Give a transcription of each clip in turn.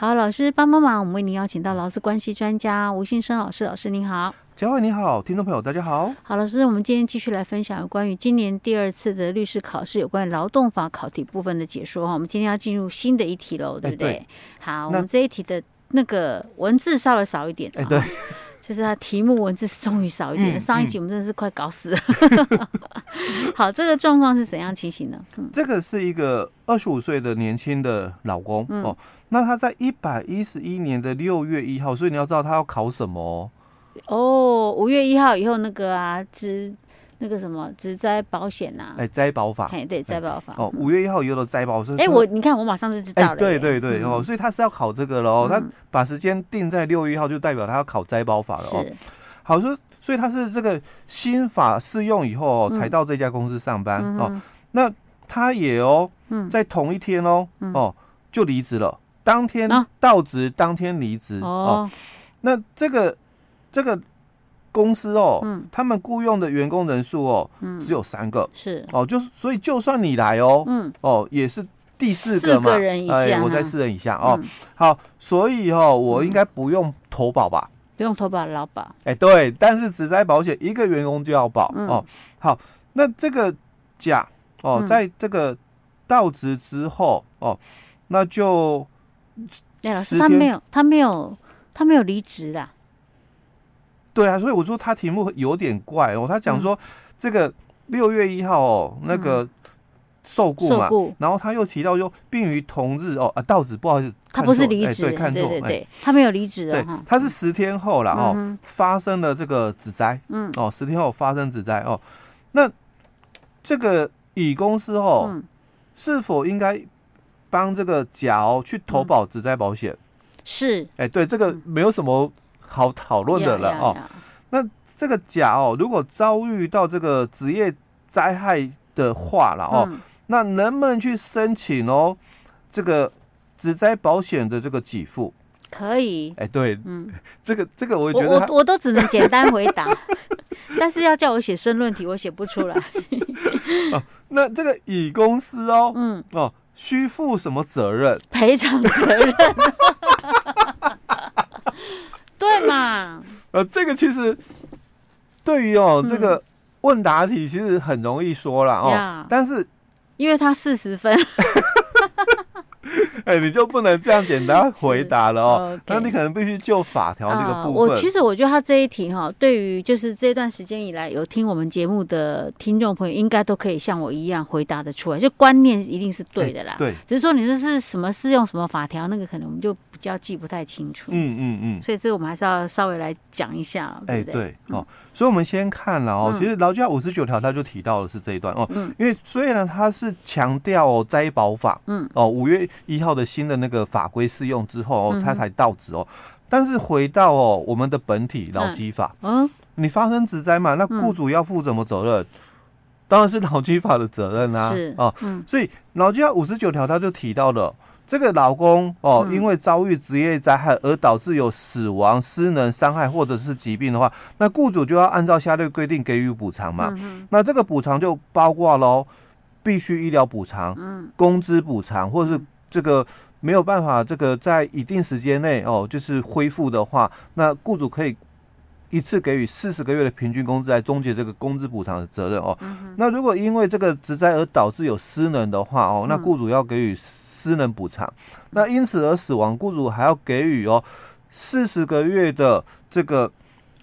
好，老师帮帮忙，我们为您邀请到劳资关系专家吴信生老师，老师您好。嘉惠你好，听众朋友大家好。好，老师，我们今天继续来分享有关于今年第二次的律师考试有关于劳动法考题部分的解说哈。我们今天要进入新的一题喽，对不对？对，好，我们这一题的那个文字稍微少一点。哎，对。就是它题目文字终于少一点，嗯、上一集我们真的是快搞死了。嗯、好，这个状况是怎样情形呢？嗯、这个是一个二十五岁的年轻的老公、嗯、哦，那他在一百一十一年的六月一号，所以你要知道他要考什么哦。哦，五月一号以后那个啊，只。那个什么职灾保险呐？哎，摘保法。哎，对，灾保法。哦，五月一号以后的灾保是。哎，我你看，我马上就知道了。对对对哦，所以他是要考这个了哦。他把时间定在六月一号，就代表他要考摘保法了哦。好说，所以他是这个新法适用以后哦，才到这家公司上班哦。那他也哦，在同一天哦哦就离职了，当天到职，当天离职哦。那这个这个。公司哦，嗯，他们雇佣的员工人数哦，嗯，只有三个，是。哦，就是所以就算你来哦，嗯，哦，也是第四个嘛，哎，我在四人以下哦，好，所以哦，我应该不用投保吧？不用投保劳保，哎，对，但是只在保险一个员工就要保哦。好，那这个甲哦，在这个到职之后哦，那就，哎，老师他没有，他没有，他没有离职的。对啊，所以我说他题目有点怪哦。他讲说这个六月一号哦，那个受雇嘛，然后他又提到说，并于同日哦啊，道子不好意思，他不是离职，对，看错，对对，他没有离职，对，他是十天后了哦，发生了这个职灾，嗯，哦，十天后发生职灾哦，那这个乙公司哦，是否应该帮这个甲哦去投保职灾保险？是，哎，对，这个没有什么。好讨论的了哦，那这个甲哦，如果遭遇到这个职业灾害的话了哦，那能不能去申请哦？这个职灾保险的这个给付可以？哎，对，嗯，这个这个我也觉得我我都只能简单回答，但是要叫我写申论题，我写不出来。哦，那这个乙公司哦，嗯哦，需负什么责任？赔偿责任。对嘛？呃，这个其实对于哦，这个问答题其实很容易说了哦，但是因为他四十分。哎，你就不能这样简单 回答了哦。那你可能必须就法条这个部分。我其实我觉得他这一题哈，对于就是这段时间以来有听我们节目的听众朋友，应该都可以像我一样回答的出来。就观念一定是对的啦。对。只是说你这是什么适用什么法条，那个可能我们就比较记不太清楚。嗯嗯嗯。所以这个我们还是要稍微来讲一下，对不对？对。哦，所以我们先看了哦，其实劳基法五十九条他就提到的是这一段哦。嗯。因为虽然他是强调哦灾保法，嗯，哦，五月一号。的新的那个法规适用之后哦，他才到职哦。但是回到哦，我们的本体劳基法，嗯，你发生职灾嘛，那雇主要负什么责任？当然是劳基法的责任啊。是哦，所以劳基法五十九条他就提到了这个劳工哦，因为遭遇职业灾害而导致有死亡、失能、伤害或者是疾病的话，那雇主就要按照下列规定给予补偿嘛。那这个补偿就包括喽，必须医疗补偿、嗯工资补偿，或者是。这个没有办法，这个在一定时间内哦，就是恢复的话，那雇主可以一次给予四十个月的平均工资来终结这个工资补偿的责任哦。嗯、那如果因为这个职灾而导致有失能的话哦，那雇主要给予失能补偿。嗯、那因此而死亡，雇主还要给予哦四十个月的这个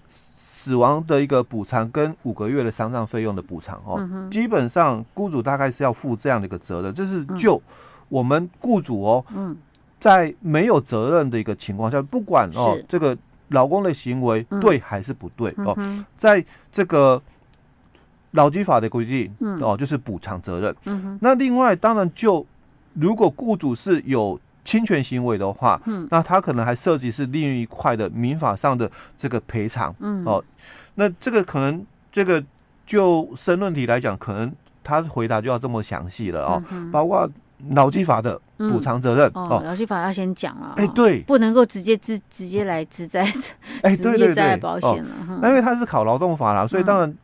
死亡的一个补偿跟五个月的丧葬费用的补偿哦。嗯、基本上雇主大概是要负这样的一个责任，这是就。嗯我们雇主哦，嗯，在没有责任的一个情况下，不管哦这个劳工的行为对还是不对哦，在这个劳基法的规定哦，就是补偿责任。那另外，当然就如果雇主是有侵权行为的话，嗯，那他可能还涉及是另一块的民法上的这个赔偿。嗯。哦，那这个可能这个就申论题来讲，可能他回答就要这么详细了哦，包括。劳基法的补偿责任哦，劳基法要先讲了，哎，对，不能够直接直直接来职灾，哎，对对对，保险了。那因为他是考劳动法啦，所以当然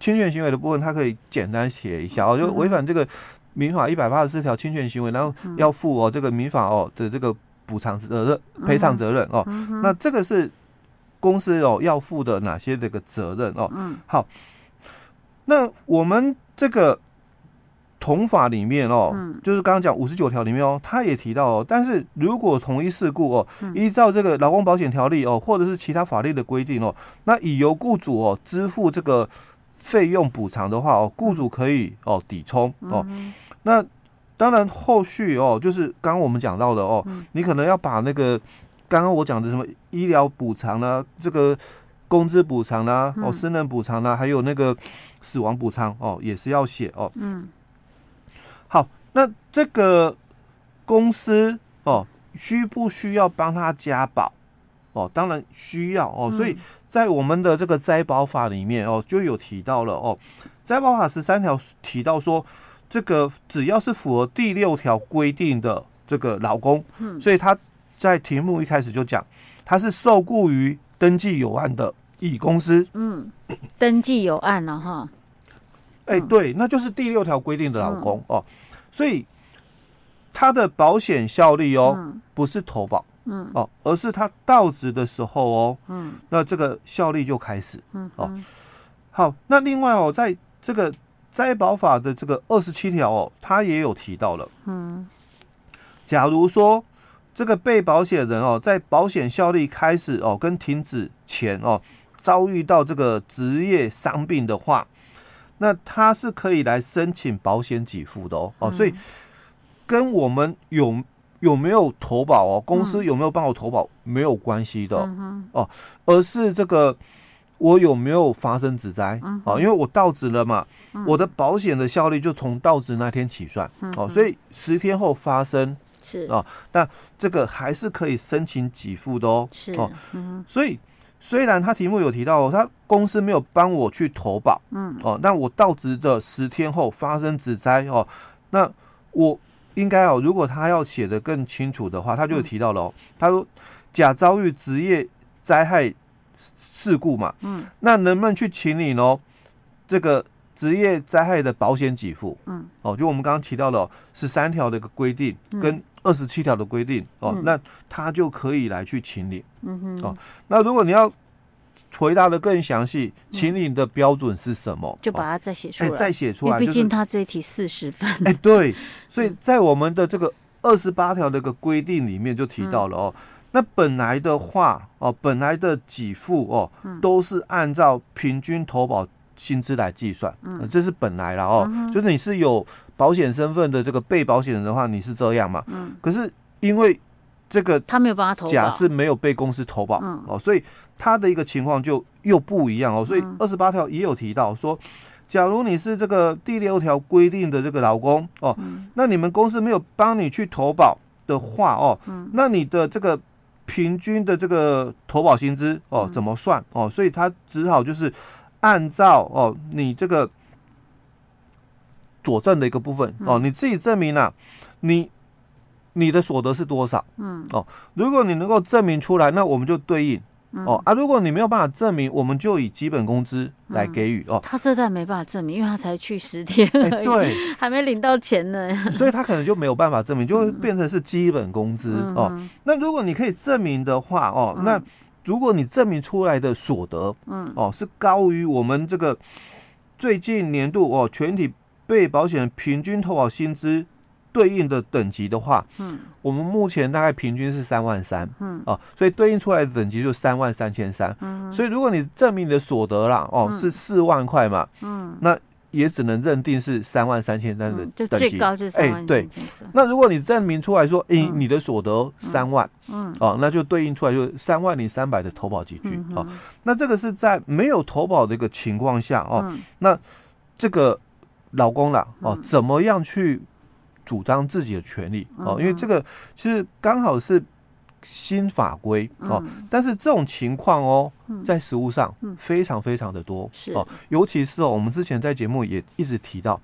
侵权行为的部分，他可以简单写一下哦，就违反这个民法一百八十四条侵权行为，然后要负哦这个民法哦的这个补偿责任、赔偿责任哦。那这个是公司哦要负的哪些这个责任哦？嗯，好，那我们这个同法里面哦，嗯、就是刚刚讲五十九条里面哦，他也提到哦，但是如果同一事故哦，依照这个劳工保险条例哦，或者是其他法律的规定哦，那已由雇主哦支付这个费用补偿的话哦，雇主可以哦抵充哦，那。当然，后续哦，就是刚刚我们讲到的哦，嗯、你可能要把那个刚刚我讲的什么医疗补偿呢，这个工资补偿啦，哦，私人补偿啦，还有那个死亡补偿哦，也是要写哦。嗯。好，那这个公司哦，需不需要帮他加保？哦，当然需要哦。所以在我们的这个灾保法里面哦，就有提到了哦，灾保法十三条提到说。这个只要是符合第六条规定的这个劳工，嗯，所以他在题目一开始就讲，他是受雇于登记有案的乙公司，嗯，登记有案了哈，哎，对，那就是第六条规定的劳工哦，所以它的保险效力哦，不是投保，嗯，哦，而是它到职的时候哦，嗯，那这个效力就开始，嗯，哦，好，那另外哦，在这个。灾保法的这个二十七条哦，它也有提到了。嗯，假如说这个被保险人哦，在保险效力开始哦跟停止前哦，遭遇到这个职业伤病的话，那他是可以来申请保险给付的哦。哦，所以跟我们有有没有投保哦，公司有没有帮我投保没有关系的哦，而是这个。我有没有发生职灾？哦，因为我到职了嘛，嗯、我的保险的效力就从到职那天起算。哦，所以十天后发生是哦，那这个还是可以申请给付的哦。是哦，嗯、所以虽然他题目有提到，哦他公司没有帮我去投保，嗯哦，那我到职的十天后发生职灾哦，那我应该哦，如果他要写的更清楚的话，他就有提到了哦，嗯、他说假遭遇职业灾害。事故嘛，嗯，那能不能去请你呢？这个职业灾害的保险给付，嗯，哦，就我们刚刚提到了十三条的一个规定跟二十七条的规定，嗯、哦，那他就可以来去请你，嗯哼，哦，那如果你要回答的更详细，请你的标准是什么？就把它再写出来，再写出来，毕竟他这一题四十分，哎、欸，对，所以在我们的这个二十八条的一个规定里面就提到了哦。嗯。那本来的话哦，本来的给付哦，都是按照平均投保薪资来计算，嗯，这是本来了哦，嗯、就是你是有保险身份的这个被保险人的话，你是这样嘛，嗯，可是因为这个他没有办法投保，甲是没有被公司投保，嗯，哦，所以他的一个情况就又不一样哦，所以二十八条也有提到说，假如你是这个第六条规定的这个劳工哦，那你们公司没有帮你去投保的话哦，那你的这个。平均的这个投保薪资哦，怎么算？哦？所以他只好就是按照哦，你这个佐证的一个部分哦，你自己证明啊，你你的所得是多少？嗯哦，如果你能够证明出来，那我们就对应。哦啊！如果你没有办法证明，我们就以基本工资来给予哦。他这段没办法证明，因为他才去十天对，还没领到钱呢，所以他可能就没有办法证明，就会变成是基本工资哦。那如果你可以证明的话哦，那如果你证明出来的所得，嗯哦，是高于我们这个最近年度哦全体被保险人平均投保薪资。对应的等级的话，嗯，我们目前大概平均是三万三，嗯，哦，所以对应出来的等级就三万三千三，嗯，所以如果你证明你的所得啦，哦，是四万块嘛，嗯，那也只能认定是三万三千三的等级，就最高是三万，对，那如果你证明出来说，诶，你的所得三万，嗯，哦，那就对应出来就三万零三百的投保级距，哦，那这个是在没有投保的一个情况下，哦，那这个老公啦，哦，怎么样去？主张自己的权利哦，因为这个其实刚好是新法规哦，但是这种情况哦，在实务上非常非常的多哦，尤其是哦，我们之前在节目也一直提到，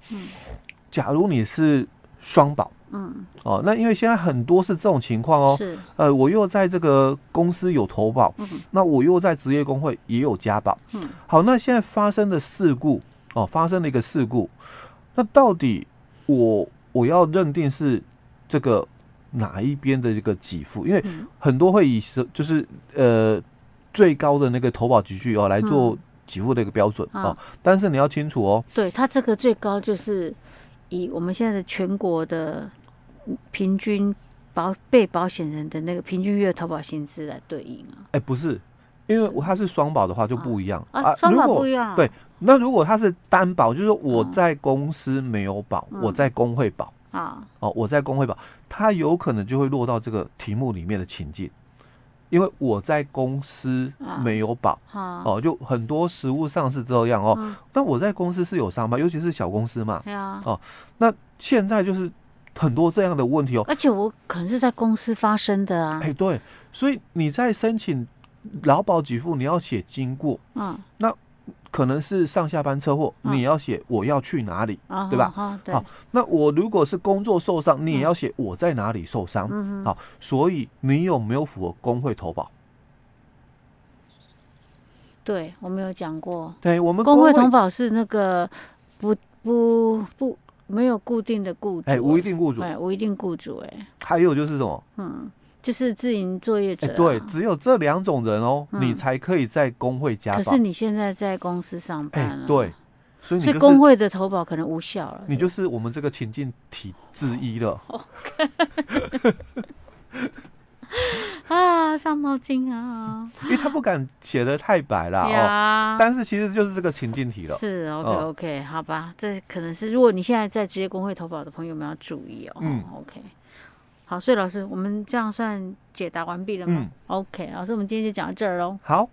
假如你是双保，嗯，哦，那因为现在很多是这种情况哦，是。呃，我又在这个公司有投保，那我又在职业工会也有加保，嗯，好，那现在发生的事故哦，发生了一个事故，那到底我？我要认定是这个哪一边的这个给付，因为很多会以就是呃最高的那个投保集聚哦来做给付的一个标准、嗯、哦，但是你要清楚哦，对，它这个最高就是以我们现在的全国的平均保被保险人的那个平均月投保薪资来对应啊，哎、欸，不是，因为它是双保的话就不一样。啊，双保不一样，对，那如果它是单保，就是我在公司没有保，嗯、我在工会保。啊。哦，我在工会保，他有可能就会落到这个题目里面的情境，因为我在公司没有保，啊、哦，就很多实物上是这样哦。嗯、但我在公司是有上班，尤其是小公司嘛，哦，那现在就是很多这样的问题哦。而且我可能是在公司发生的啊，哎，对，所以你在申请劳保给付，你要写经过，嗯，那。可能是上下班车祸，你要写我要去哪里，哦、对吧？好，那我如果是工作受伤，你也要写我在哪里受伤。嗯、好，所以你有没有符合工会投保？对，我没有讲过。对，我们工会投保是那个不不不没有固定的雇主，哎，无一定雇主，哎，无一定雇主，哎，还有就是什么？嗯。就是自营作业者、啊，对，只有这两种人哦，嗯、你才可以在工会加保。可是你现在在公司上班了，对，所以你、就是、工会的投保可能无效了。你就是我们这个情境体之一了。啊，上脑筋啊！因为他不敢写的太白了呀、哦，但是其实就是这个情境题了。是 OK OK，、哦、好吧，这可能是如果你现在在职业工会投保的朋友们要注意哦。嗯，OK。好，所以老师，我们这样算解答完毕了吗？嗯，OK，老师，我们今天就讲到这儿喽。好。